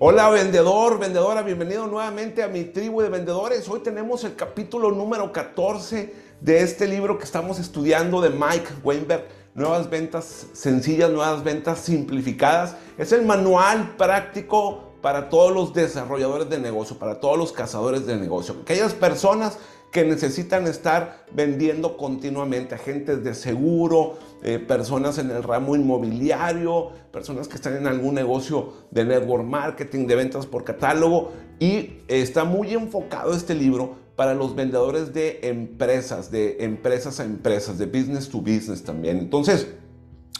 Hola vendedor, vendedora, bienvenido nuevamente a mi tribu de vendedores. Hoy tenemos el capítulo número 14 de este libro que estamos estudiando de Mike Weinberg, Nuevas ventas sencillas, nuevas ventas simplificadas. Es el manual práctico para todos los desarrolladores de negocio, para todos los cazadores de negocio. Aquellas personas que necesitan estar vendiendo continuamente, agentes de seguro, eh, personas en el ramo inmobiliario, personas que están en algún negocio de network marketing, de ventas por catálogo y está muy enfocado este libro para los vendedores de empresas, de empresas a empresas, de business to business también. Entonces,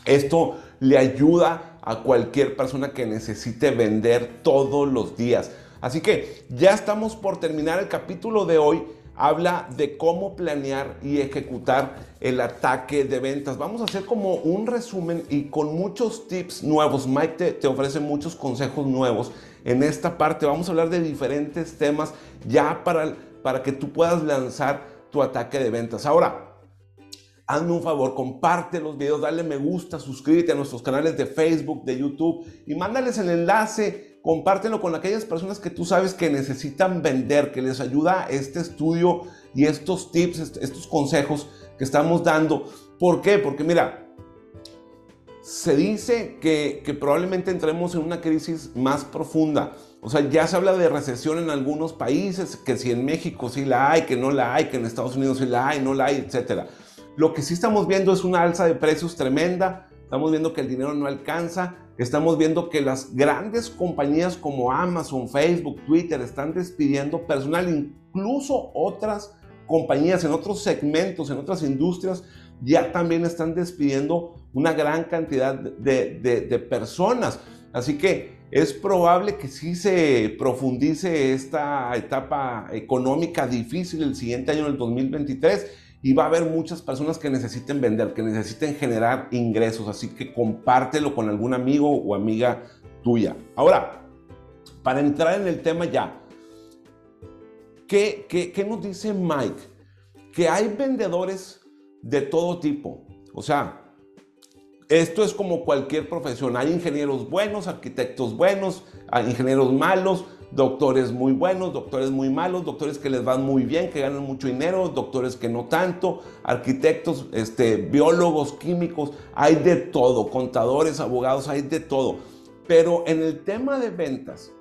esto le ayuda a cualquier persona que necesite vender todos los días. Así que ya estamos por terminar el capítulo de hoy habla de cómo planear y ejecutar el ataque de ventas. Vamos a hacer como un resumen y con muchos tips nuevos. Mike te, ofrece muchos consejos nuevos en esta parte. Vamos a hablar de diferentes temas ya para, para que tú puedas lanzar tu ataque de ventas. Ahora, hazme un favor, comparte los videos, dale me gusta, suscríbete a nuestros canales de Facebook, de YouTube y mándales el enlace compártelo con aquellas personas que tú sabes que necesitan vender, que les ayuda este estudio y estos tips, estos consejos que estamos dando. ¿Por qué? Porque mira, se dice que, probablemente entremos en una crisis más profunda. O sea, ya se habla de recesión en algunos países, que si en México sí la hay, que no la hay, que en Estados Unidos sí la hay, no la hay, etc. Lo que sí estamos viendo es una alza de precios tremenda, estamos viendo que el dinero no alcanza, Estamos viendo que las grandes compañías como Amazon, Facebook, Twitter están despidiendo personal, incluso otras compañías en otros segmentos, en otras industrias, ya también están despidiendo una gran cantidad de, personas. Así que es probable que sí se profundice esta etapa económica difícil el siguiente año, el 2023 y va a haber muchas personas que necesiten vender, que necesiten generar ingresos, así que compártelo con algún amigo o amiga tuya. Ahora, para entrar en el tema ya, ¿qué, qué, nos dice Mike? Que hay vendedores de todo tipo, o sea, esto es como cualquier profesión. Hay ingenieros buenos, arquitectos buenos, ingenieros malos, doctores muy buenos, doctores muy malos, doctores que les van muy bien, que ganan mucho dinero, doctores que no tanto, arquitectos, este, biólogos, químicos, hay de todo, contadores, abogados, hay de todo. Pero en el tema de ventas,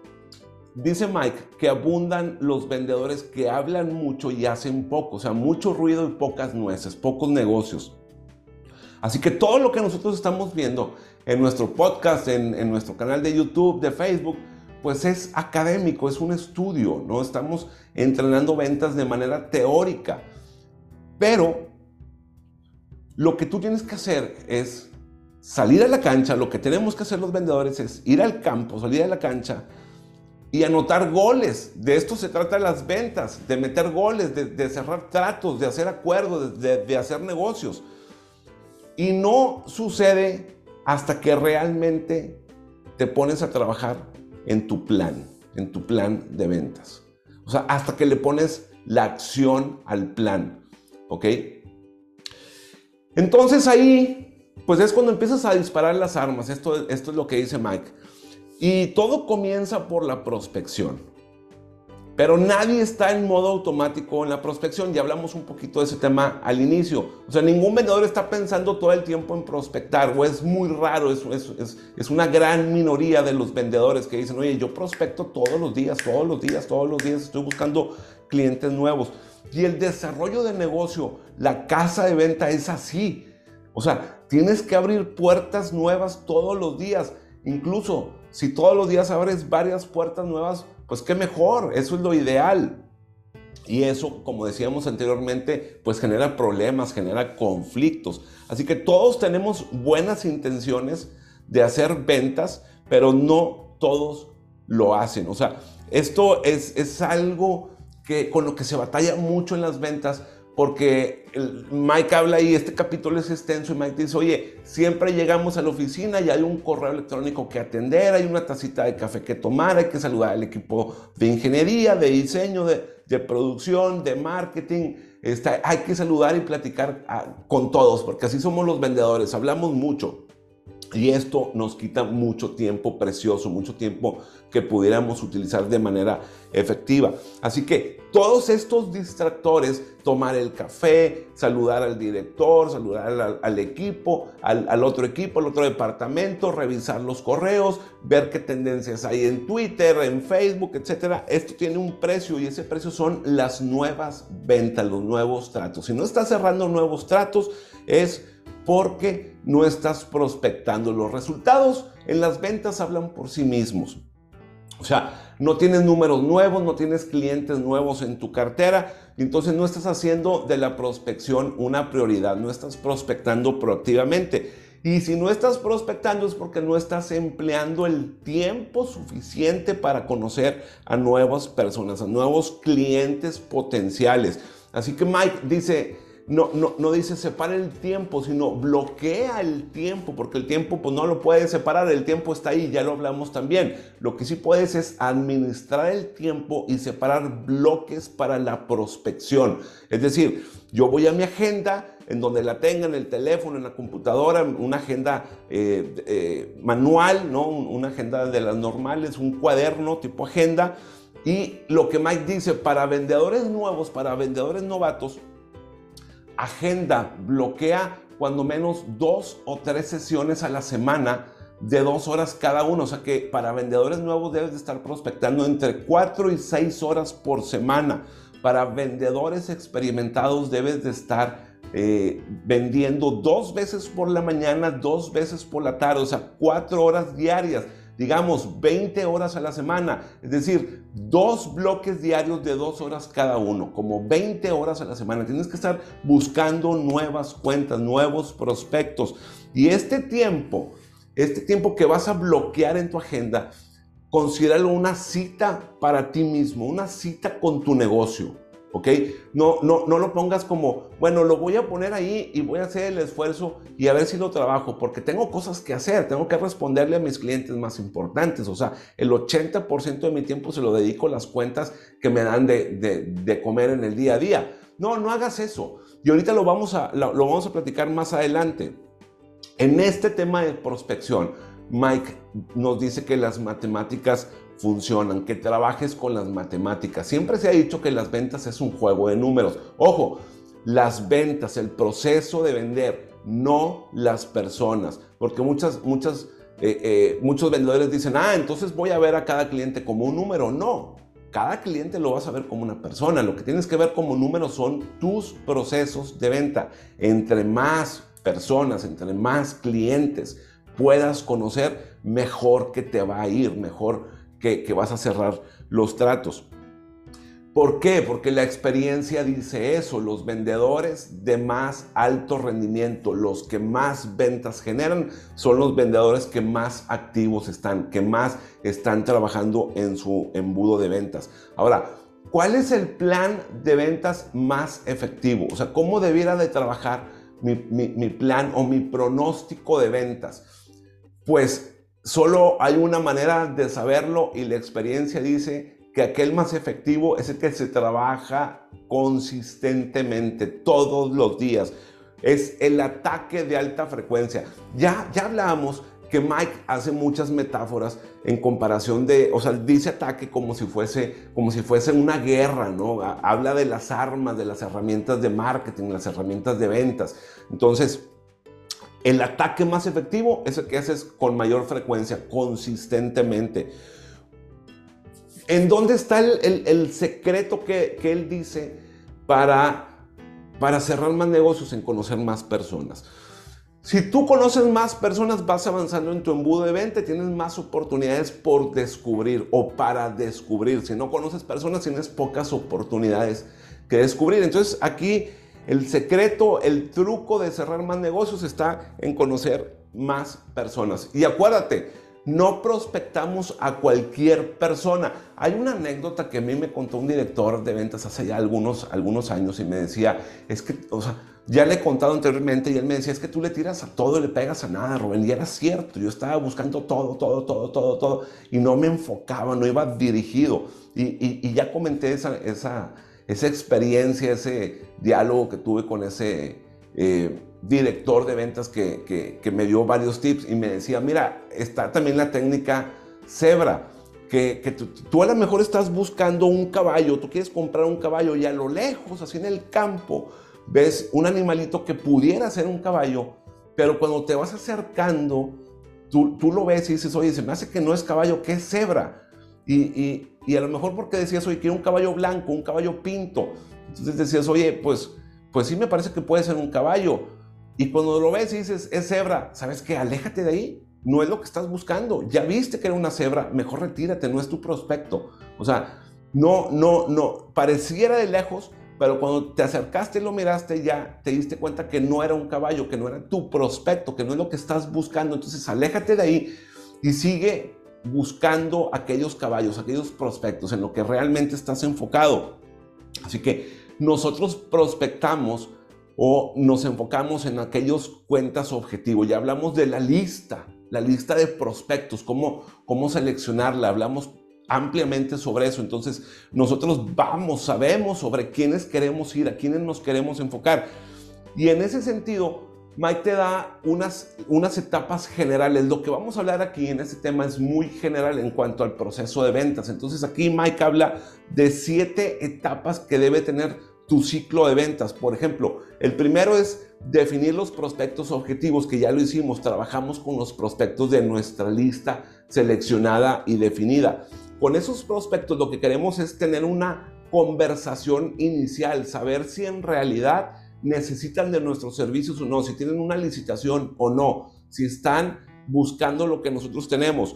dice Mike que abundan los vendedores que hablan mucho y hacen poco, o sea, mucho ruido y pocas nueces, pocos negocios. Así que todo lo que nosotros estamos viendo en nuestro podcast, en, en nuestro canal de YouTube, de Facebook, pues es académico, es un estudio, no estamos entrenando ventas de manera teórica. Pero lo que tú tienes que hacer es salir a la cancha, lo que tenemos que hacer los vendedores es ir al campo, salir a la cancha y anotar goles. De esto se trata las ventas, de meter goles, de, cerrar tratos, de hacer acuerdos, de, de hacer negocios. Y no sucede hasta que realmente te pones a trabajar en tu plan, en tu plan de ventas. O sea, hasta que le pones la acción al plan, ¿ok? Entonces ahí, pues es cuando empiezas a disparar las armas. Esto, esto es lo que dice Mike. Y todo comienza por la prospección. Pero nadie está en modo automático en la prospección. Ya hablamos un poquito de ese tema al inicio. O sea, ningún vendedor está pensando todo el tiempo en prospectar. O es muy raro. Es, es, es, una gran minoría de los vendedores que dicen, oye, yo prospecto todos los días, todos los días, todos los días. Estoy buscando clientes nuevos. Y el desarrollo de negocio, la casa de venta es así. O sea, tienes que abrir puertas nuevas todos los días. Incluso si todos los días abres varias puertas nuevas, pues qué mejor, eso es lo ideal. Y eso, como decíamos anteriormente, pues genera problemas, genera conflictos. Así que todos tenemos buenas intenciones de hacer ventas, pero no todos lo hacen. O sea, esto es, es algo que, con lo que se batalla mucho en las ventas porque Mike habla ahí, este capítulo es extenso y Mike dice, oye, siempre llegamos a la oficina y hay un correo electrónico que atender, hay una tacita de café que tomar, hay que saludar al equipo de ingeniería, de diseño, de, producción, de marketing, está, hay que saludar y platicar ah, con todos, porque así somos los vendedores, hablamos mucho. Y esto nos quita mucho tiempo precioso, mucho tiempo que pudiéramos utilizar de manera efectiva. Así que todos estos distractores, tomar el café, saludar al director, saludar al, equipo, al, otro equipo, al otro departamento, revisar los correos, ver qué tendencias hay en Twitter, en Facebook, etcétera. Esto tiene un precio y ese precio son las nuevas ventas, los nuevos tratos. Si no estás cerrando nuevos tratos, es porque no estás prospectando. Los resultados en las ventas hablan por sí mismos. O sea, no tienes números nuevos, no tienes clientes nuevos en tu cartera, entonces no estás haciendo de la prospección una prioridad, no estás prospectando proactivamente. Y si no estás prospectando es porque no estás empleando el tiempo suficiente para conocer a nuevas personas, a nuevos clientes potenciales. Así que Mike dice, no, no, no dice separa el tiempo, sino bloquea el tiempo, porque el tiempo pues no lo puedes separar, el tiempo está ahí, ya lo hablamos también. Lo que sí puedes es administrar el tiempo y separar bloques para la prospección. Es decir, yo voy a mi agenda, en donde la tenga en el teléfono, en la computadora, una agenda eh, eh, manual, ¿no? una agenda de las normales, un cuaderno tipo agenda. Y lo que Mike dice, para vendedores nuevos, para vendedores novatos, agenda, bloquea cuando menos dos o tres sesiones a la semana de dos horas cada uno. O sea que para vendedores nuevos debes de estar prospectando entre cuatro y seis horas por semana. Para vendedores experimentados debes de estar eh, vendiendo dos veces por la mañana, dos veces por la tarde, o sea, cuatro horas diarias digamos 20 horas a la semana, es decir, dos bloques diarios de dos horas cada uno, como 20 horas a la semana. Tienes que estar buscando nuevas cuentas, nuevos prospectos. Y este tiempo, este tiempo que vas a bloquear en tu agenda, considéralo una cita para ti mismo, una cita con tu negocio. ¿Ok? No, no, no lo pongas como, bueno, lo voy a poner ahí y voy a hacer el esfuerzo y a ver si lo trabajo, porque tengo cosas que hacer, tengo que responderle a mis clientes más importantes, o sea, el 80% de mi tiempo se lo dedico a las cuentas que me dan de, comer en el día a día. No, no hagas eso. Y ahorita lo vamos a, lo vamos a platicar más adelante. En este tema de prospección, Mike nos dice que las matemáticas funcionan, que trabajes con las matemáticas. Siempre se ha dicho que las ventas es un juego de números. Ojo, las ventas, el proceso de vender, no las personas, porque muchas, muchas, eh, eh, muchos vendedores dicen, ah, entonces voy a ver a cada cliente como un número. No, cada cliente lo vas a ver como una persona. Lo que tienes que ver como número son tus procesos de venta. Entre más personas, entre más clientes puedas conocer, mejor que te va a ir, mejor que, vas a cerrar los tratos. ¿Por qué? Porque la experiencia dice eso, los vendedores de más alto rendimiento, los que más ventas generan, son los vendedores que más activos están, que más están trabajando en su embudo de ventas. Ahora, ¿cuál es el plan de ventas más efectivo? O sea, ¿cómo debiera de trabajar mi, mi plan o mi pronóstico de ventas? Pues Solo hay una manera de saberlo y la experiencia dice que aquel más efectivo es el que se trabaja consistentemente todos los días. Es el ataque de alta frecuencia. Ya, ya hablamos que Mike hace muchas metáforas en comparación de, o sea, dice ataque como si fuese, como si fuese una guerra, ¿no? Habla de las armas, de las herramientas de marketing, las herramientas de ventas. Entonces, el ataque más efectivo es el que haces con mayor frecuencia, consistentemente. ¿En dónde está el, secreto que, él dice para, para cerrar más negocios, en conocer más personas? Si tú conoces más personas, vas avanzando en tu embudo de venta, tienes más oportunidades por descubrir o para descubrir. Si no conoces personas, tienes pocas oportunidades que descubrir. Entonces aquí el secreto, el truco de cerrar más negocios está en conocer más personas. Y acuérdate, no prospectamos a cualquier persona. Hay una anécdota que a mí me contó un director de ventas hace ya algunos, algunos años y me decía, es que, o sea, ya le he contado anteriormente y él me decía, es que tú le tiras a todo y le pegas a nada, Rubén. Y era cierto, yo estaba buscando todo, todo, todo, todo, todo y no me enfocaba, no iba dirigido. Y, ya comenté esa, esa, esa experiencia, ese diálogo que tuve con ese, eh, director de ventas que, que, me dio varios tips y me decía, mira, está también la técnica cebra, que, que tú, a lo mejor estás buscando un caballo, tú quieres comprar un caballo y a lo lejos, así en el campo, ves un animalito que pudiera ser un caballo, pero cuando te vas acercando, tú, tú lo ves y dices, oye, se me hace que no es caballo, que es cebra. Y, y, y a lo mejor porque decías, oye, quiero un caballo blanco, un caballo pinto. Entonces decías, oye, pues, pues sí me parece que puede ser un caballo y cuando lo ves y dices, es cebra, ¿sabes qué? Aléjate de ahí. No es lo que estás buscando. Ya viste que era una cebra, mejor retírate, no es tu prospecto. O sea, no, no, no, pareciera de lejos, pero cuando te acercaste y lo miraste, ya te diste cuenta que no era un caballo, que no era tu prospecto, que no es lo que estás buscando. Entonces, aléjate de ahí y sigue buscando aquellos caballos, aquellos prospectos en lo que realmente estás enfocado. Así que nosotros prospectamos o nos enfocamos en aquellos cuentas objetivos. Ya hablamos de la lista, la lista de prospectos, cómo, cómo seleccionarla. Hablamos ampliamente sobre eso. Entonces, nosotros vamos, sabemos sobre quiénes queremos ir, a quiénes nos queremos enfocar. Y en ese sentido, Mike te da unas, unas etapas generales. Lo que vamos a hablar aquí en este tema es muy general en cuanto al proceso de ventas. Entonces, aquí Mike habla de siete etapas que debe tener tu ciclo de ventas. Por ejemplo, el primero es definir los prospectos objetivos, que ya lo hicimos, trabajamos con los prospectos de nuestra lista seleccionada y definida. Con esos prospectos lo que queremos es tener una conversación inicial, saber si en realidad necesitan de nuestros servicios o no, si tienen una licitación o no, si están buscando lo que nosotros tenemos.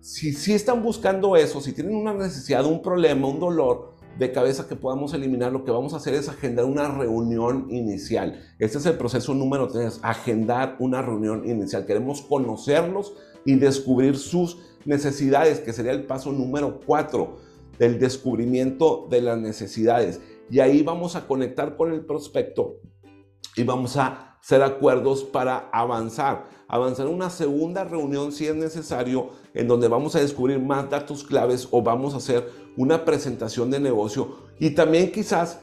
Si, si están buscando eso, si tienen una necesidad, un problema, un dolor, de cabeza que podamos eliminar, lo que vamos a hacer es agendar una reunión inicial. Este es el proceso número tres, agendar una reunión inicial. Queremos conocerlos y descubrir sus necesidades, que sería el paso número cuatro del descubrimiento de las necesidades. Y ahí vamos a conectar con el prospecto y vamos a hacer acuerdos para avanzar. Avanzar una segunda reunión si es necesario, en donde vamos a descubrir más datos claves o vamos a hacer una presentación de negocio. Y también quizás,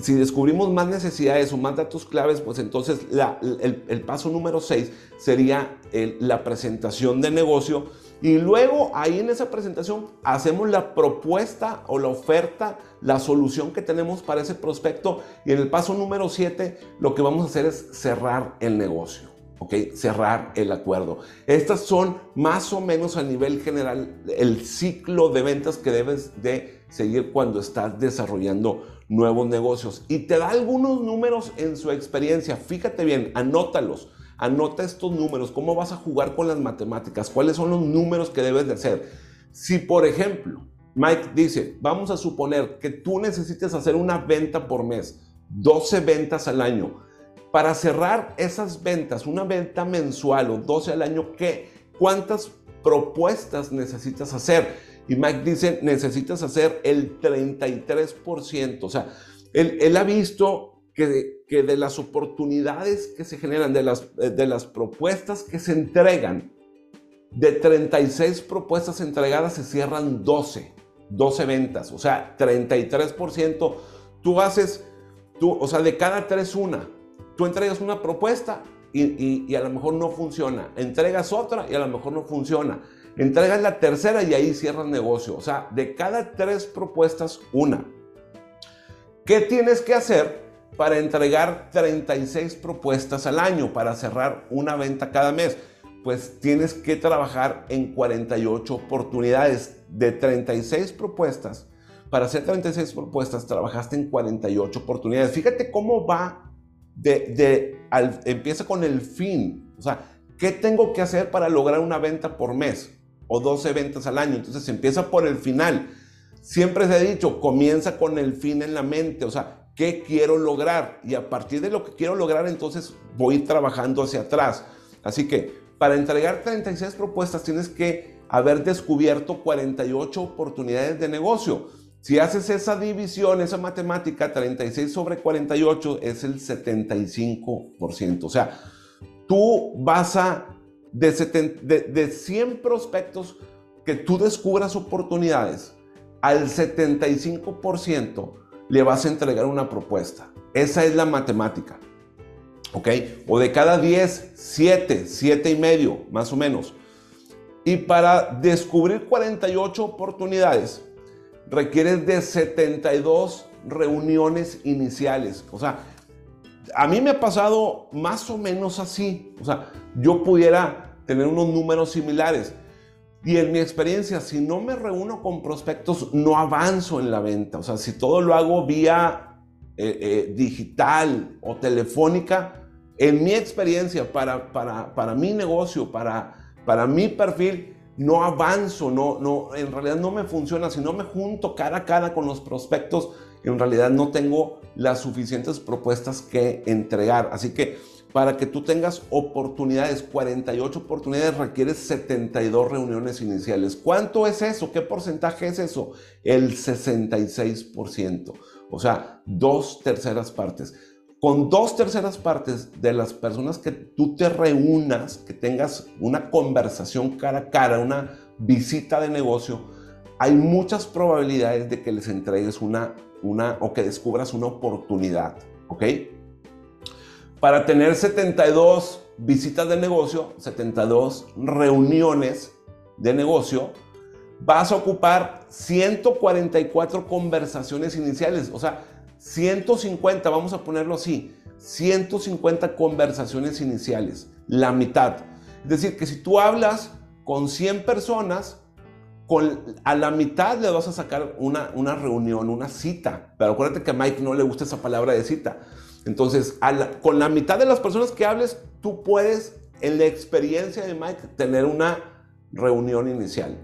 si descubrimos más necesidades o más datos claves, pues entonces el, paso número 6 sería la presentación de negocio y luego ahí en esa presentación hacemos la propuesta o la oferta, la solución que tenemos para ese prospecto. Y en el paso número 7 lo que vamos a hacer es cerrar el negocio. ¿ok? Cerrar el acuerdo. Estas son más o menos a nivel general el ciclo de ventas que debes de seguir cuando estás desarrollando nuevos negocios. Y te da algunos números en su experiencia. Fíjate bien, anótalos. Anota estos números, cómo vas a jugar con las matemáticas, cuáles son los números que debes de hacer. Si, por ejemplo, Mike dice, vamos a suponer que tú necesites hacer una venta por mes, 12 ventas al año. Para cerrar esas ventas, una venta mensual o 12 al año, ¿qué? ¿Cuántas propuestas necesitas hacer? Y Mike dice, necesitas hacer el 33%. O sea, él, él ha visto que de, las oportunidades que se generan, de las, eh, de las propuestas que se entregan, de 36 propuestas entregadas se cierran 12, 12 ventas, o sea, 33%. Tú haces, tú, o sea, de cada tres una, tú entregas una propuesta y, y, a lo mejor no funciona, entregas otra y a lo mejor no funciona, entregas la tercera y ahí cierras negocio, o sea, de cada tres propuestas, una. ¿Qué tienes que hacer? Para entregar 36 propuestas al año, para cerrar una venta cada mes. Pues tienes que trabajar en 48 oportunidades de 36 propuestas. Para hacer 36 propuestas trabajaste en 48 oportunidades. Fíjate cómo va de, empieza con el fin. O sea, ¿qué tengo que hacer para lograr una venta por mes? O 12 ventas al año. Entonces empieza por el final. Siempre se ha dicho, comienza con el fin en la mente. O sea, qué quiero lograr y a partir de lo que quiero lograr entonces voy trabajando hacia atrás. Así que para entregar 36 propuestas tienes que haber descubierto 48 oportunidades de negocio. Si haces esa división, esa matemática, 36 sobre 48 es el 75%. O sea, tú vas a, de, de, de 100 prospectos que tú descubras oportunidades, al 75% le vas a entregar una propuesta. Esa es la matemática. ¿Ok? O de cada 10, 7, 7 y medio, más o menos. Y para descubrir 48 oportunidades, requieres de 72 reuniones iniciales. O sea, a mí me ha pasado más o menos así. O sea, yo pudiera tener unos números similares. Y en mi experiencia, si no me reúno con prospectos, no avanzo en la venta. O sea, si todo lo hago vía eh, eh, digital o telefónica, en mi experiencia, para, para, para mi negocio, para, para mi perfil, no avanzo, no, no, en realidad no me funciona. Si no me junto cara a cara con los prospectos, en realidad no tengo las suficientes propuestas que entregar. Así que para que tú tengas oportunidades, 48 oportunidades, requieres 72 reuniones iniciales. ¿Cuánto es eso? ¿Qué porcentaje es eso? El 66%. O sea, dos terceras partes. Con dos terceras partes de las personas que tú te reúnas, que tengas una conversación cara a cara, una visita de negocio, hay muchas probabilidades de que les entregues una, una o que descubras una oportunidad. ¿Ok? Para tener 72 visitas de negocio, 72 reuniones de negocio, vas a ocupar 144 conversaciones iniciales. O sea, 150, vamos a ponerlo así, 150 conversaciones iniciales, la mitad. Es decir, que si tú hablas con 100 personas, a la mitad le vas a sacar una, una reunión, una cita. Pero acuérdate que a Mike no le gusta esa palabra de cita. Entonces, con la mitad de las personas que hables, tú puedes, en la experiencia de Mike, tener una reunión inicial.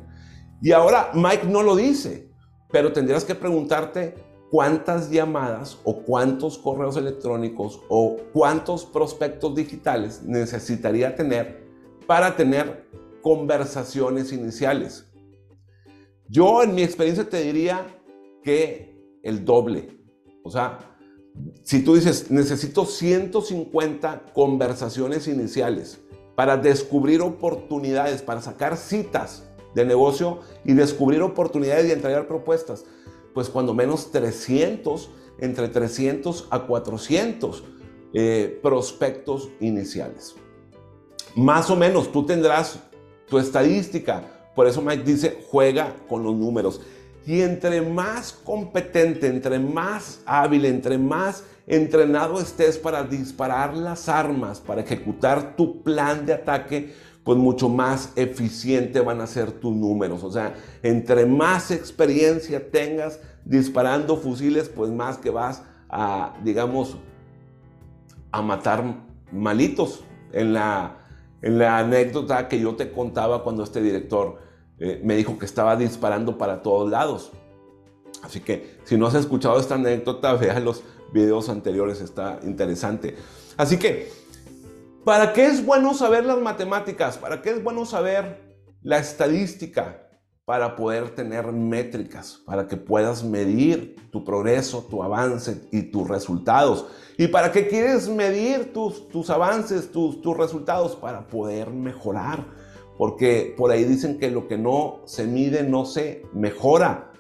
Y ahora Mike no lo dice, pero tendrías que preguntarte cuántas llamadas o cuántos correos electrónicos o cuántos prospectos digitales necesitaría tener para tener conversaciones iniciales. Yo en mi experiencia te diría que el doble. O sea, si tú dices, necesito 150 conversaciones iniciales para descubrir oportunidades, para sacar citas de negocio y descubrir oportunidades y entregar propuestas, pues cuando menos 300, entre 300 a 400 eh, prospectos iniciales. Más o menos tú tendrás tu estadística. Por eso Mike dice, juega con los números. Y entre más competente, entre más hábil, entre más entrenado estés para disparar las armas, para ejecutar tu plan de ataque, pues mucho más eficiente van a ser tus números. O sea, entre más experiencia tengas disparando fusiles, pues más que vas a, digamos, a matar malitos. En la, en la anécdota que yo te contaba cuando este director eh, me dijo que estaba disparando para todos lados. Así que si no has escuchado esta anécdota, vea los videos anteriores, está interesante. Así que, ¿para qué es bueno saber las matemáticas? ¿Para qué es bueno saber la estadística? Para poder tener métricas, para que puedas medir tu progreso, tu avance y tus resultados. ¿Y para qué quieres medir tus, tus avances, tus, tus resultados? Para poder mejorar porque por ahí dicen que lo que no se mide no se mejora.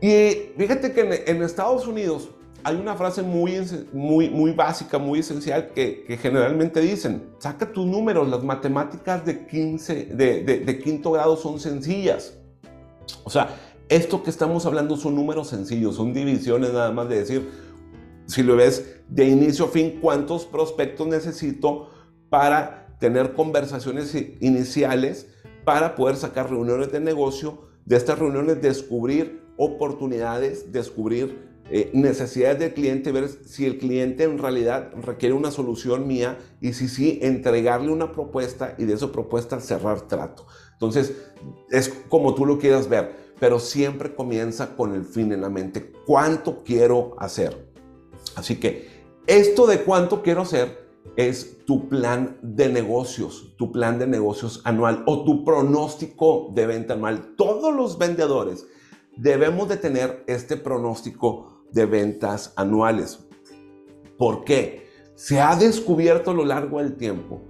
Y fíjate que en, Estados Unidos hay una frase muy, muy, muy básica, muy esencial que, generalmente dicen, saca tus números, las matemáticas de, 15, de, de quinto grado son sencillas. O sea, esto que estamos hablando son números sencillos, son divisiones nada más de decir, si lo ves de inicio a fin, cuántos prospectos necesito para tener conversaciones iniciales para poder sacar reuniones de negocio, de estas reuniones descubrir oportunidades, descubrir eh, necesidades del cliente, ver si el cliente en realidad requiere una solución mía y si sí, entregarle una propuesta y de esa propuesta cerrar trato. Entonces, es como tú lo quieras ver, pero siempre comienza con el fin en la mente. ¿Cuánto quiero hacer? Así que esto de cuánto quiero hacer es tu plan de negocios, tu plan de negocios anual o tu pronóstico de venta anual. Todos los vendedores debemos de tener este pronóstico de ventas anuales. ¿Por qué? Se ha descubierto a lo largo del tiempo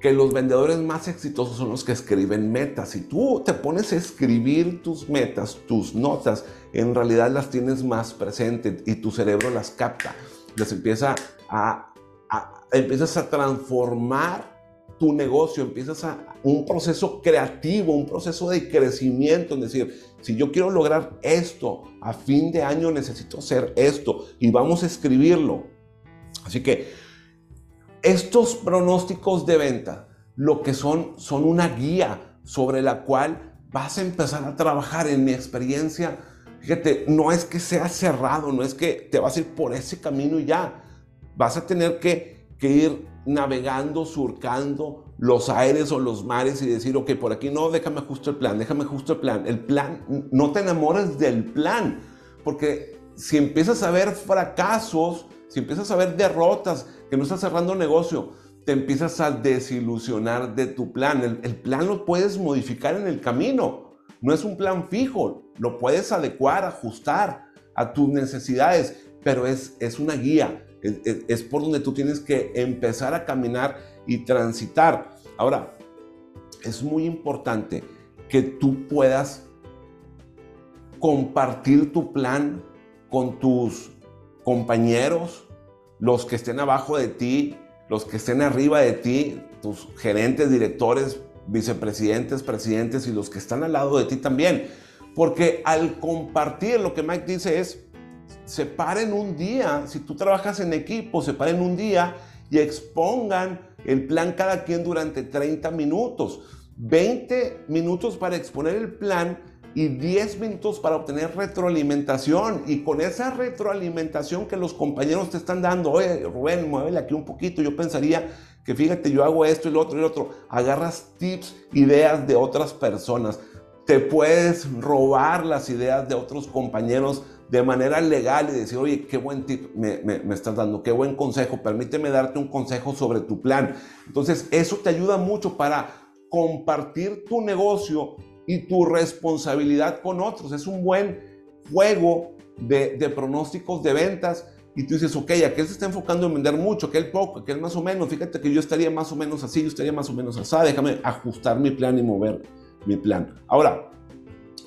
que los vendedores más exitosos son los que escriben metas. Si tú te pones a escribir tus metas, tus notas, en realidad las tienes más presentes y tu cerebro las capta, las empieza a empiezas a transformar tu negocio, empiezas a un proceso creativo, un proceso de crecimiento, en decir, si yo quiero lograr esto, a fin de año necesito hacer esto y vamos a escribirlo. Así que estos pronósticos de venta, lo que son, son una guía sobre la cual vas a empezar a trabajar en mi experiencia. Fíjate, no es que sea cerrado, no es que te vas a ir por ese camino y ya. Vas a tener que, que ir navegando, surcando los aires o los mares y decir, ok, por aquí no, déjame justo el plan, déjame justo el plan. El plan, no te enamores del plan, porque si empiezas a ver fracasos, si empiezas a ver derrotas, que no estás cerrando negocio, te empiezas a desilusionar de tu plan. El, el, plan lo puedes modificar en el camino, no es un plan fijo, lo puedes adecuar, ajustar a tus necesidades, pero es, es una guía es, por donde tú tienes que empezar a caminar y transitar. Ahora, es muy importante que tú puedas compartir tu plan con tus compañeros, los que estén abajo de ti, los que estén arriba de ti, tus gerentes, directores, vicepresidentes, presidentes y los que están al lado de ti también. Porque al compartir, lo que Mike dice es, separen un día, si tú trabajas en equipo, separen un día y expongan el plan cada quien durante 30 minutos. 20 minutos para exponer el plan y 10 minutos para obtener retroalimentación. Y con esa retroalimentación que los compañeros te están dando, oye, Rubén, muévele aquí un poquito, yo pensaría que fíjate, yo hago esto y lo otro y lo otro. Agarras tips, ideas de otras personas. Te puedes robar las ideas de otros compañeros de manera legal y decir, oye, qué buen tip me, me, estás dando, qué buen consejo, permíteme darte un consejo sobre tu plan. Entonces, eso te ayuda mucho para compartir tu negocio y tu responsabilidad con otros. Es un buen juego de, de pronósticos de ventas y tú dices, ok, aquel se está enfocando en vender mucho, aquel poco, aquel más o menos, fíjate que yo estaría más o menos así, yo estaría más o menos así, déjame ajustar mi plan y mover mi plan. Ahora,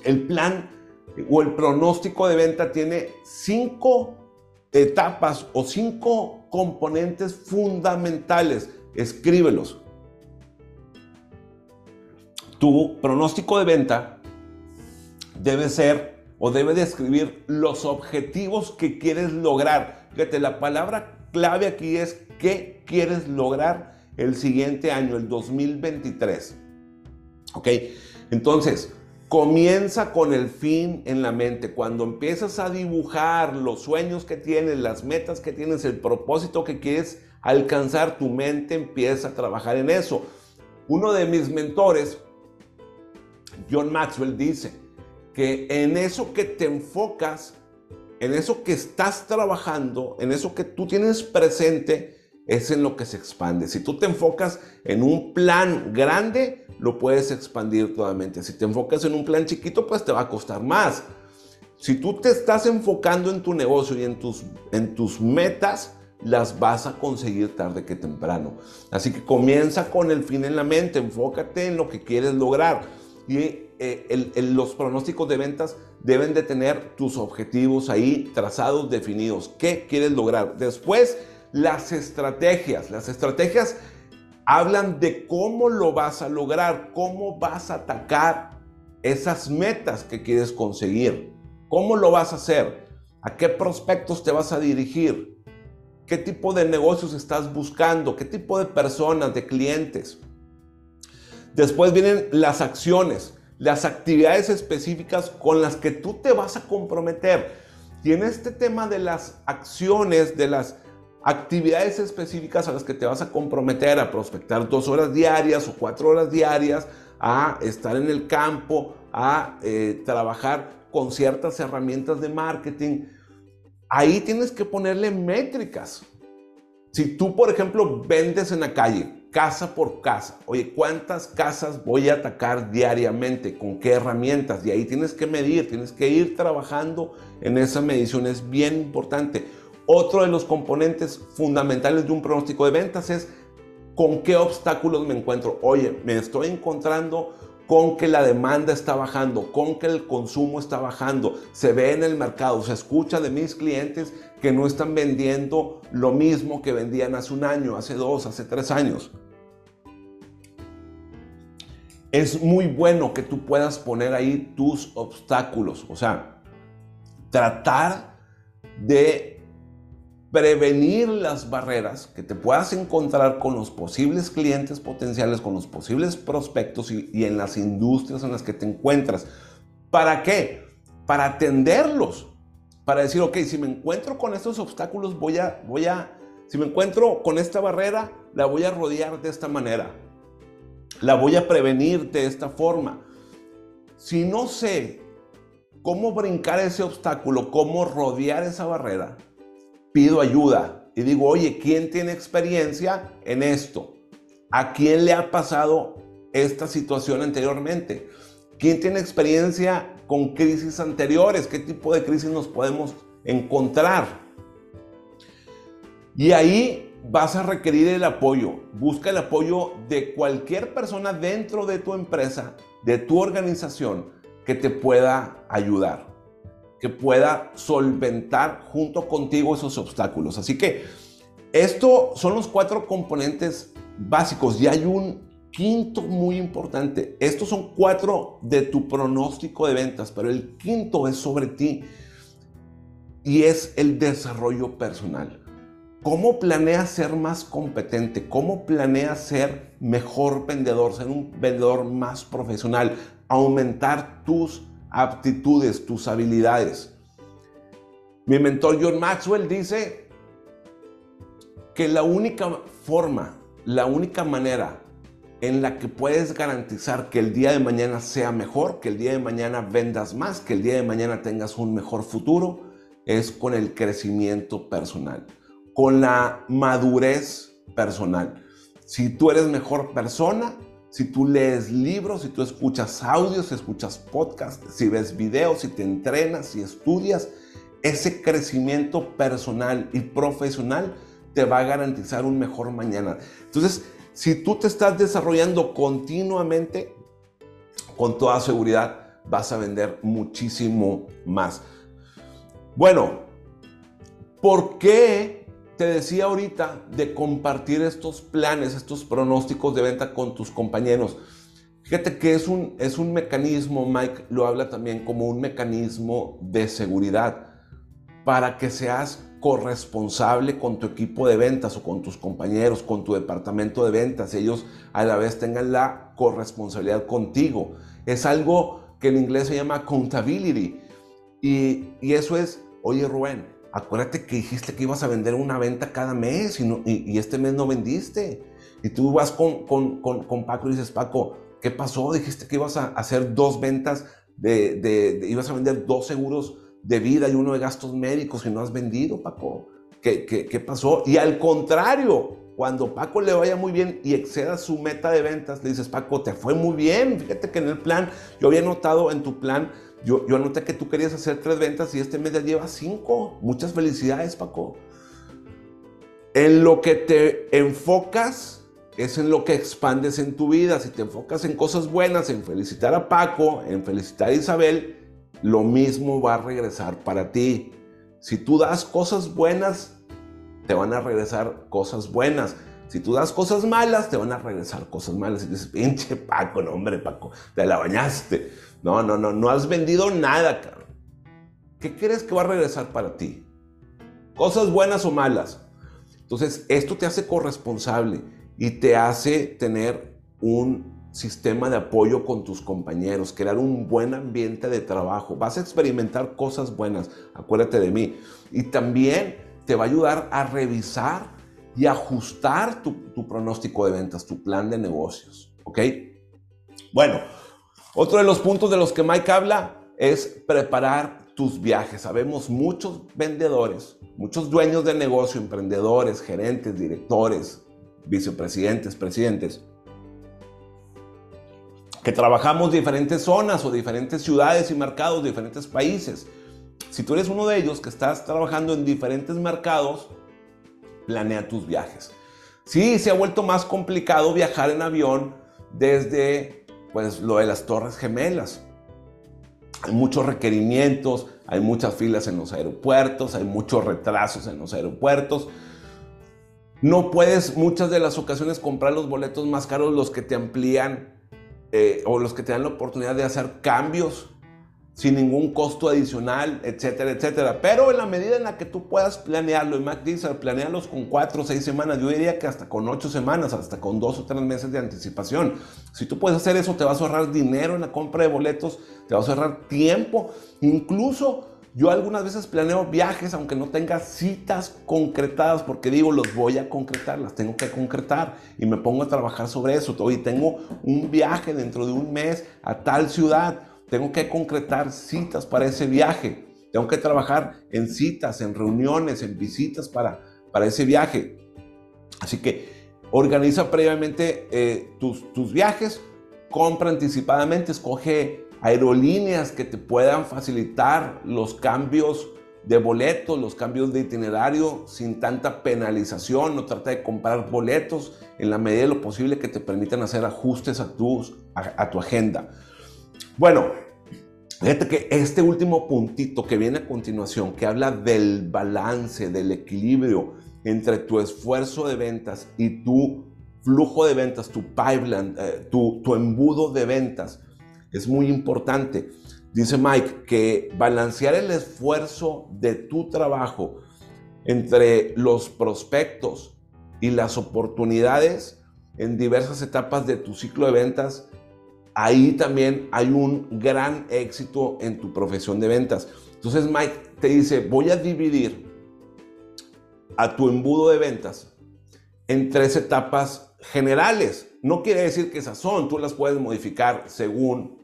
el plan o el pronóstico de venta tiene cinco etapas o cinco componentes fundamentales. Escríbelos. Tu pronóstico de venta debe ser o debe describir los objetivos que quieres lograr. Fíjate, la palabra clave aquí es qué quieres lograr el siguiente año, el 2023. ¿Ok? Entonces, Comienza con el fin en la mente. Cuando empiezas a dibujar los sueños que tienes, las metas que tienes, el propósito que quieres alcanzar, tu mente empieza a trabajar en eso. Uno de mis mentores, John Maxwell, dice que en eso que te enfocas, en eso que estás trabajando, en eso que tú tienes presente, es en lo que se expande. Si tú te enfocas en un plan grande, lo puedes expandir totalmente. Si te enfocas en un plan chiquito, pues te va a costar más. Si tú te estás enfocando en tu negocio y en tus, en tus metas, las vas a conseguir tarde que temprano. Así que comienza con el fin en la mente, enfócate en lo que quieres lograr. Y eh, los pronósticos de ventas deben de tener tus objetivos ahí trazados, definidos. ¿Qué quieres lograr? Después, las estrategias. Las estrategias hablan de cómo lo vas a lograr, cómo vas a atacar esas metas que quieres conseguir, cómo lo vas a hacer, a qué prospectos te vas a dirigir, qué tipo de negocios estás buscando, qué tipo de personas, de clientes. Después vienen las acciones, las actividades específicas con las que tú te vas a comprometer. Y en este tema de las acciones, de las actividades específicas a las que te vas a comprometer a prospectar dos horas diarias o cuatro horas diarias, a estar en el campo, a eh, trabajar con ciertas herramientas de marketing. Ahí tienes que ponerle métricas. Si tú, por ejemplo, vendes en la calle, casa por casa, oye, ¿cuántas casas voy a atacar diariamente? ¿Con qué herramientas? Y ahí tienes que medir, tienes que ir trabajando en esa medición, es bien importante. Otro de los componentes fundamentales de un pronóstico de ventas es con qué obstáculos me encuentro. Oye, me estoy encontrando con que la demanda está bajando, con que el consumo está bajando. Se ve en el mercado, se escucha de mis clientes que no están vendiendo lo mismo que vendían hace un año, hace dos, hace tres años. Es muy bueno que tú puedas poner ahí tus obstáculos, o sea, tratar de prevenir las barreras que te puedas encontrar con los posibles clientes potenciales, con los posibles prospectos y, en las industrias en las que te encuentras. ¿Para qué? Para atenderlos. Para decir, ok, si me encuentro con estos obstáculos, voy a, voy a, si me encuentro con esta barrera, la voy a rodear de esta manera. La voy a prevenir de esta forma. Si no sé cómo brincar ese obstáculo, cómo rodear esa barrera, pido ayuda y digo, oye, ¿quién tiene experiencia en esto? ¿A quién le ha pasado esta situación anteriormente? ¿Quién tiene experiencia con crisis anteriores? ¿Qué tipo de crisis nos podemos encontrar? Y ahí vas a requerir el apoyo. Busca el apoyo de cualquier persona dentro de tu empresa, de tu organización, que te pueda ayudar que pueda solventar junto contigo esos obstáculos. Así que esto son los cuatro componentes básicos y hay un quinto muy importante. Estos son cuatro de tu pronóstico de ventas, pero el quinto es sobre ti y es el desarrollo personal. ¿Cómo planeas ser más competente? ¿Cómo planeas ser mejor vendedor? Ser un vendedor más profesional. Aumentar tus aptitudes, tus habilidades. Mi mentor John Maxwell dice que la única forma, la única manera en la que puedes garantizar que el día de mañana sea mejor, que el día de mañana vendas más, que el día de mañana tengas un mejor futuro, es con el crecimiento personal, con la madurez personal. Si tú eres mejor persona, si tú lees libros, si tú escuchas audios, si escuchas podcasts, si ves videos, si te entrenas, si estudias, ese crecimiento personal y profesional te va a garantizar un mejor mañana. Entonces, si tú te estás desarrollando continuamente, con toda seguridad vas a vender muchísimo más. Bueno, ¿por qué te decía ahorita de compartir estos planes, estos pronósticos de venta con tus compañeros. Fíjate que es un, es un mecanismo, Mike lo habla también como un mecanismo de seguridad para que seas corresponsable con tu equipo de ventas o con tus compañeros, con tu departamento de ventas. Ellos a la vez tengan la corresponsabilidad contigo. Es algo que en inglés se llama accountability. Y, y eso es, oye Rubén, acuérdate que dijiste que ibas a vender una venta cada mes y, este mes no vendiste. Y tú vas con, con, Paco y dices, Paco, ¿qué pasó? Dijiste que ibas a hacer dos ventas, de, ibas a vender dos seguros de vida y uno de gastos médicos y no has vendido, Paco. ¿Qué, qué, qué pasó? Y al contrario, cuando Paco le vaya muy bien y exceda su meta de ventas, le dices, Paco, te fue muy bien. Fíjate que en el plan, yo había notado en tu plan yo, yo anoté que tú querías hacer tres ventas y este mes ya llevas cinco. Muchas felicidades, Paco. En lo que te enfocas es en lo que expandes en tu vida. Si te enfocas en cosas buenas, en felicitar a Paco, en felicitar a Isabel, lo mismo va a regresar para ti. Si tú das cosas buenas, te van a regresar cosas buenas. Si tú das cosas malas, te van a regresar cosas malas. Y dices, pinche Paco, no hombre, Paco, te la bañaste. No, no, no, no has vendido nada, cabrón. ¿Qué crees que va a regresar para ti? Cosas buenas o malas. Entonces, esto te hace corresponsable y te hace tener un sistema de apoyo con tus compañeros, crear un buen ambiente de trabajo. Vas a experimentar cosas buenas, acuérdate de mí. Y también te va a ayudar a revisar y ajustar tu, tu pronóstico de ventas, tu plan de negocios. ¿Ok? Bueno, otro de los puntos de los que Mike habla es preparar tus viajes. Sabemos muchos vendedores, muchos dueños de negocio, emprendedores, gerentes, directores, vicepresidentes, presidentes, que trabajamos diferentes zonas o diferentes ciudades y mercados, diferentes países. Si tú eres uno de ellos que estás trabajando en diferentes mercados, planea tus viajes. Sí, se ha vuelto más complicado viajar en avión desde pues lo de las torres gemelas. Hay muchos requerimientos, hay muchas filas en los aeropuertos, hay muchos retrasos en los aeropuertos. No puedes muchas de las ocasiones comprar los boletos más caros, los que te amplían eh, o los que te dan la oportunidad de hacer cambios sin ningún costo adicional, etcétera, etcétera. Pero en la medida en la que tú puedas planearlo, y Mac dice, planearlos con cuatro o seis semanas, yo diría que hasta con ocho semanas, hasta con dos o tres meses de anticipación. Si tú puedes hacer eso, te vas a ahorrar dinero en la compra de boletos, te vas a ahorrar tiempo, incluso yo algunas veces planeo viajes aunque no tenga citas concretadas porque digo, los voy a concretar, las tengo que concretar y me pongo a trabajar sobre eso. Hoy tengo un viaje dentro de un mes a tal ciudad tengo que concretar citas para ese viaje, tengo que trabajar en citas, en reuniones, en visitas para, para ese viaje. Así que organiza previamente eh, tus, tus viajes, compra anticipadamente, escoge aerolíneas que te puedan facilitar los cambios de boletos, los cambios de itinerario sin tanta penalización. No trata de comprar boletos en la medida de lo posible que te permitan hacer ajustes a, tus, a tu agenda. Bueno, fíjate que este último puntito que viene a continuación, que habla del balance, del equilibrio entre tu esfuerzo de ventas y tu flujo de ventas, tu pipeline, eh, tu, tu embudo de ventas, es muy importante. Dice Mike que balancear el esfuerzo de tu trabajo entre los prospectos y las oportunidades en diversas etapas de tu ciclo de ventas ahí también hay un gran éxito en tu profesión de ventas. Entonces Mike te dice, voy a dividir a tu embudo de ventas en tres etapas generales. No quiere decir que esas son, tú las puedes modificar según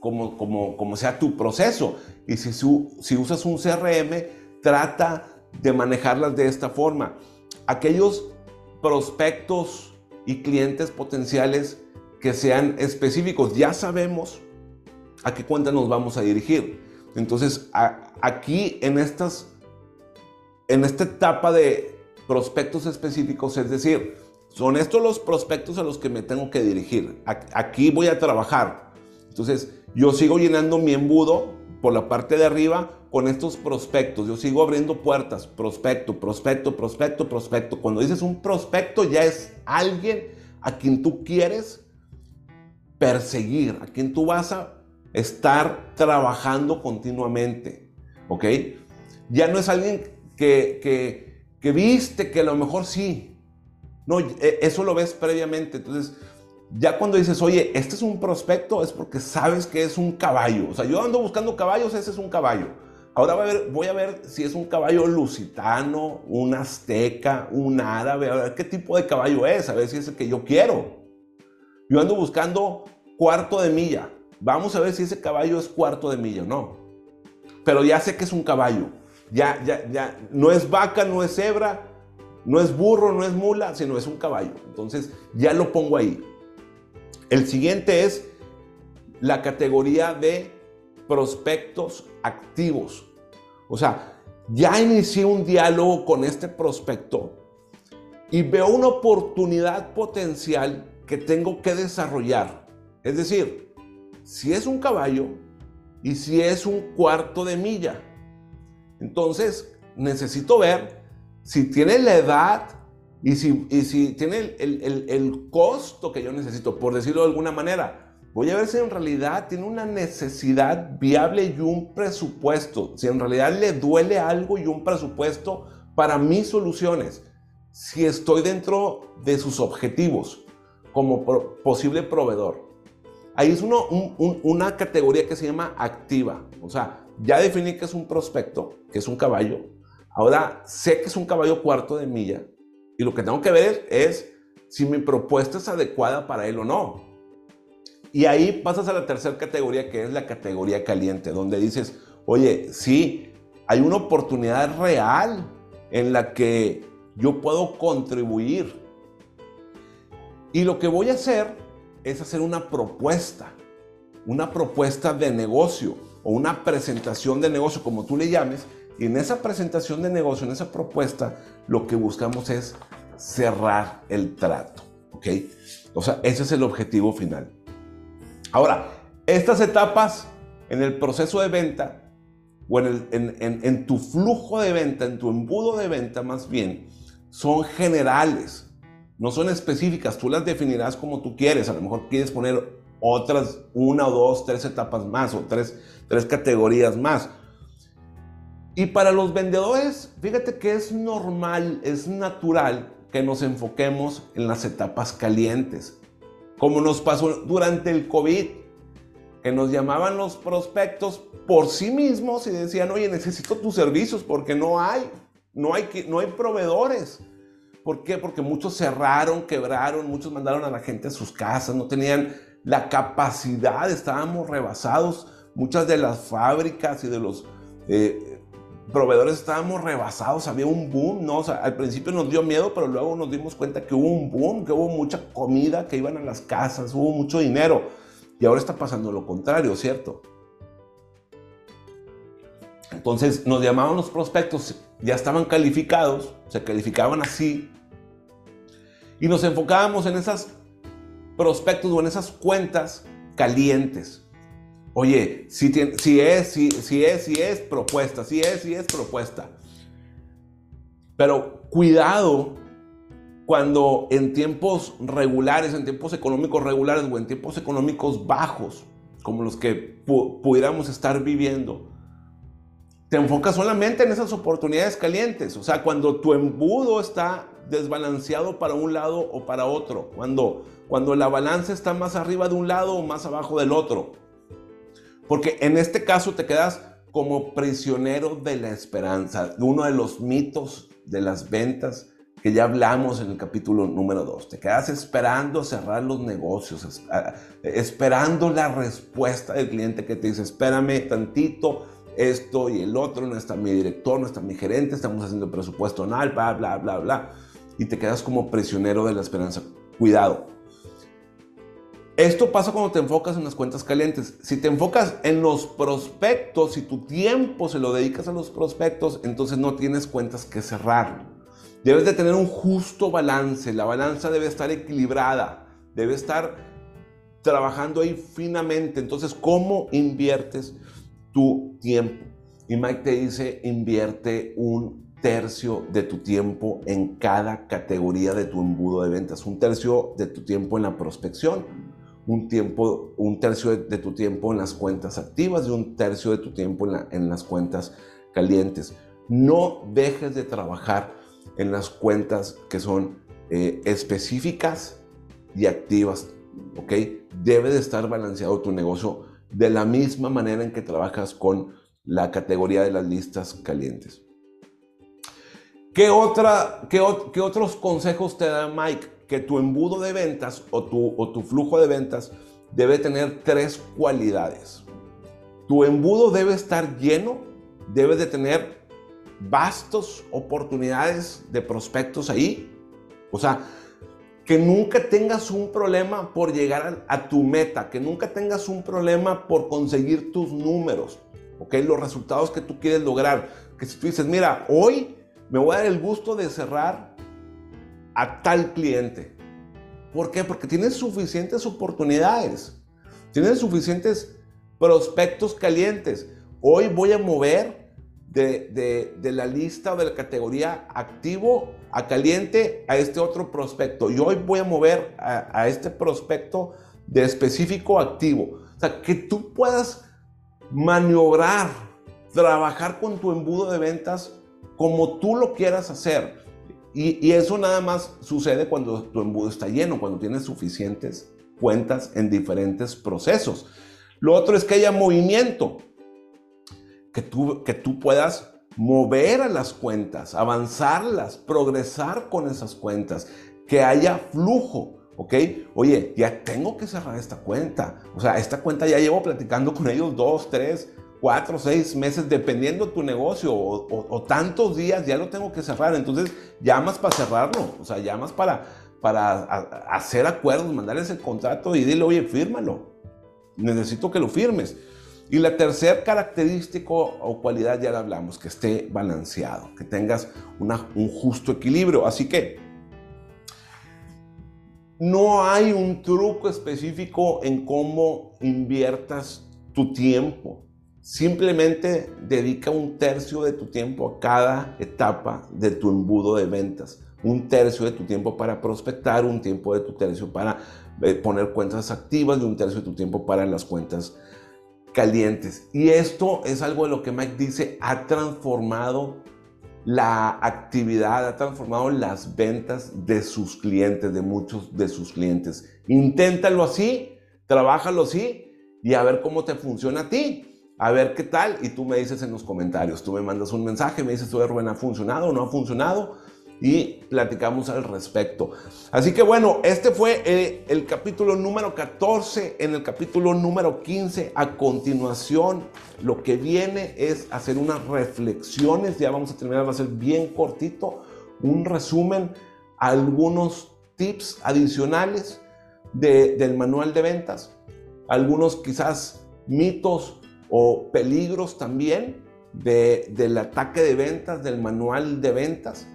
como, como, como sea tu proceso. Y si, si usas un CRM, trata de manejarlas de esta forma. Aquellos prospectos y clientes potenciales que sean específicos. Ya sabemos a qué cuenta nos vamos a dirigir. Entonces, aquí en, estas, en esta etapa de prospectos específicos, es decir, son estos los prospectos a los que me tengo que dirigir. Aquí voy a trabajar. Entonces, yo sigo llenando mi embudo por la parte de arriba con estos prospectos. Yo sigo abriendo puertas. Prospecto, prospecto, prospecto, prospecto. Cuando dices un prospecto ya es alguien a quien tú quieres perseguir, a quien tú vas a estar trabajando continuamente, ¿ok? Ya no es alguien que, que, que viste que a lo mejor sí. No, e, eso lo ves previamente. Entonces, ya cuando dices, oye, este es un prospecto, es porque sabes que es un caballo. O sea, yo ando buscando caballos, ese es un caballo. Ahora voy a ver, voy a ver si es un caballo lusitano, un azteca, un árabe, a ver qué tipo de caballo es, a ver si es el que yo quiero. Yo ando buscando cuarto de milla. Vamos a ver si ese caballo es cuarto de milla o no. Pero ya sé que es un caballo. Ya, ya, ya. No es vaca, no es cebra, no es burro, no es mula, sino es un caballo. Entonces ya lo pongo ahí. El siguiente es la categoría de prospectos activos. O sea, ya inicié un diálogo con este prospecto y veo una oportunidad potencial que tengo que desarrollar. Es decir, si es un caballo y si es un cuarto de milla. Entonces, necesito ver si tiene la edad y si, si tiene el, el costo que yo necesito, por decirlo de alguna manera. Voy a ver si en realidad tiene una necesidad viable y un presupuesto. Si en realidad le duele algo y un presupuesto para mis soluciones. Si estoy dentro de sus objetivos como posible proveedor. Ahí es uno, una categoría que se llama activa. O sea, ya definí que es un prospecto, que es un caballo. Ahora sé que es un caballo cuarto de milla. Y lo que tengo que ver es si mi propuesta es adecuada para él o no. Y ahí pasas a la tercera categoría, que es la categoría caliente, donde dices, oye, sí, hay una oportunidad real en la que yo puedo contribuir y lo que voy a hacer es hacer una propuesta, una propuesta de negocio o una presentación de negocio, como tú le llames. Y en esa presentación de negocio, en esa propuesta, lo que buscamos es cerrar el trato. ¿Ok? O sea, ese es el objetivo final. Ahora, estas etapas en el proceso de venta o en, en, tu flujo de venta, en tu embudo de venta más bien, son generales, no son específicas. Tú las definirás como tú quieres. A lo mejor quieres poner otras, una o dos, tres etapas más o tres, tres categorías más. Y para los vendedores, fíjate que es normal, es natural que nos enfoquemos en las etapas calientes, como nos pasó durante el COVID, que nos llamaban los prospectos por sí mismos y decían, oye, necesito tus servicios porque no hay, no hay, no hay proveedores. ¿Por qué? Porque muchos cerraron, quebraron, muchos mandaron a la gente a sus casas, no tenían la capacidad, estábamos rebasados. Muchas de las fábricas y de los eh, proveedores estábamos rebasados, había un boom, ¿no? Al principio nos dio miedo, pero luego nos dimos cuenta que hubo un boom, que hubo mucha comida, que iban a las casas, hubo mucho dinero. Y ahora está pasando lo contrario, ¿cierto? Entonces nos llamaban los prospectos, ya estaban calificados, se calificaban así, y nos enfocábamos en esos prospectos o en esas cuentas calientes. Oye, si, si es, si, si es, si es propuesta, si es, si es propuesta. Pero cuidado cuando en tiempos regulares, en tiempos económicos regulares o en tiempos económicos bajos, como los que pudiéramos estar viviendo, te enfocas solamente en esas oportunidades calientes. O sea, cuando tu embudo está desbalanceado para un lado o para otro, cuando, cuando la balanza está más arriba de un lado o más abajo del otro. Porque en este caso te quedas como prisionero de la esperanza, uno de los mitos de las ventas que ya hablamos en el capítulo número 2. Te quedas esperando cerrar los negocios, esperando la respuesta del cliente que te dice, espérame tantito, esto y el otro, no está mi director, no está mi gerente, estamos haciendo presupuesto anual, bla, bla, bla, bla. Y te quedas como prisionero de la esperanza. Cuidado, esto pasa cuando te enfocas en las cuentas calientes. Si te enfocas en los prospectos, si tu tiempo se lo dedicas a los prospectos, entonces no tienes cuentas que cerrar. Debes de tener un justo balance. La balanza debe estar equilibrada. Debe estar trabajando ahí finamente. Entonces, ¿cómo inviertes tu tiempo? Y Mike te dice, invierte un tercio de tu tiempo en cada categoría de tu embudo de ventas. Un tercio de tu tiempo en la prospección un, tiempo, un tercio de, tu tiempo en las cuentas activas y un tercio de tu tiempo en, las cuentas calientes. No dejes de trabajar en las cuentas que son eh, específicas y activas, ¿ok? Debe de estar balanceado tu negocio de la misma manera en que trabajas con la categoría de las listas calientes. ¿Qué, otra, qué, qué otros consejos te da Mike? que tu embudo de ventas o tu, o tu flujo de ventas debe tener tres cualidades. Tu embudo debe estar lleno, debe de tener vastos oportunidades de prospectos ahí. O sea, que nunca tengas un problema por llegar a, tu meta, que nunca tengas un problema por conseguir tus números, ¿ok? Los resultados que tú quieres lograr. Que si tú dices, mira, hoy me voy a dar el gusto de cerrar a tal cliente. ¿Por qué? Porque tienes suficientes oportunidades, tienes suficientes prospectos calientes. Hoy voy a mover de, la lista o de la categoría activo a caliente a este otro prospecto. Y hoy voy a mover a, este prospecto de específico activo. O sea, que tú puedas maniobrar, trabajar con tu embudo de ventas como tú lo quieras hacer. Y, eso nada más sucede cuando tu embudo está lleno, cuando tienes suficientes cuentas en diferentes procesos. Lo otro es que haya movimiento, que tú, que tú puedas mover a las cuentas, avanzarlas, progresar con esas cuentas, que haya flujo. ¿ok? Oye, ya tengo que cerrar esta cuenta. O sea, esta cuenta ya llevo platicando con ellos dos, tres, cuatro, seis meses, dependiendo tu negocio, o, tantos días, ya lo tengo que cerrar. Entonces, llamas para cerrarlo, o sea, llamas para, para hacer acuerdos, mandarles el contrato y dile, oye, fírmalo. Necesito que lo firmes. Y la tercera característica o cualidad ya la hablamos, que esté balanceado, que tengas una, un justo equilibrio. Así que no hay un truco específico en cómo inviertas tu tiempo. Simplemente dedica un tercio de tu tiempo a cada etapa de tu embudo de ventas. Un tercio de tu tiempo para prospectar, un tiempo de tu tercio para eh, poner cuentas activas y un tercio de tu tiempo para las cuentas calientes. Y esto es algo de lo que Mike dice, ha transformado la actividad, ha transformado las ventas de sus clientes, de muchos de sus clientes. Inténtalo así, trabájalo así y a ver cómo te funciona a ti. A ver qué tal y tú me dices en los comentarios, tú me mandas un mensaje, me dices, tú Rubén, ¿ha funcionado o no ha funcionado? Y platicamos al respecto. Así que bueno, este fue el, el, capítulo número 14. En el capítulo número 15, a continuación, lo que viene es hacer unas reflexiones. Ya vamos a terminar, va a ser bien cortito. Un resumen, algunos tips adicionales de, del manual de ventas, algunos quizás mitos o peligros también de, del ataque de ventas, del manual de ventas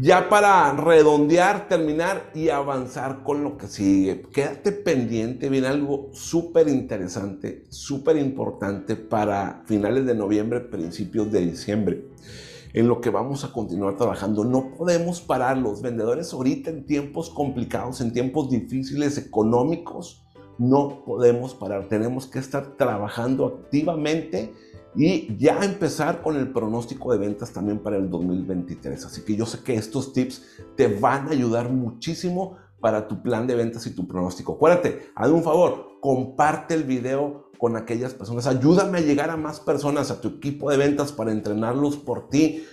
ya para redondear, terminar y avanzar con lo que sigue. Quédate pendiente, viene algo súper interesante, súper importante para finales de noviembre, principios de diciembre, en lo que vamos a continuar trabajando. No podemos parar los vendedores ahorita en tiempos complicados, en tiempos difíciles económicos. No podemos parar, tenemos que estar trabajando activamente y ya empezar con el pronóstico de ventas también para el 2023. Así que yo sé que estos tips te van a ayudar muchísimo para tu plan de ventas y tu pronóstico. Acuérdate, haz un favor, comparte el video con aquellas personas, ayúdame a llegar a más personas, a tu equipo de ventas para entrenarlos por ti,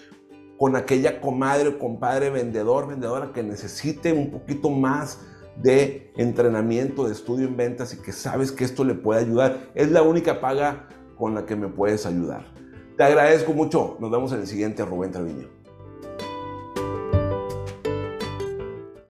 con aquella comadre o compadre vendedor, vendedora que necesite un poquito más de entrenamiento, de estudio en ventas y que sabes que esto le puede ayudar. Es la única paga con la que me puedes ayudar. Te agradezco mucho. Nos vemos en el siguiente Rubén Treviño.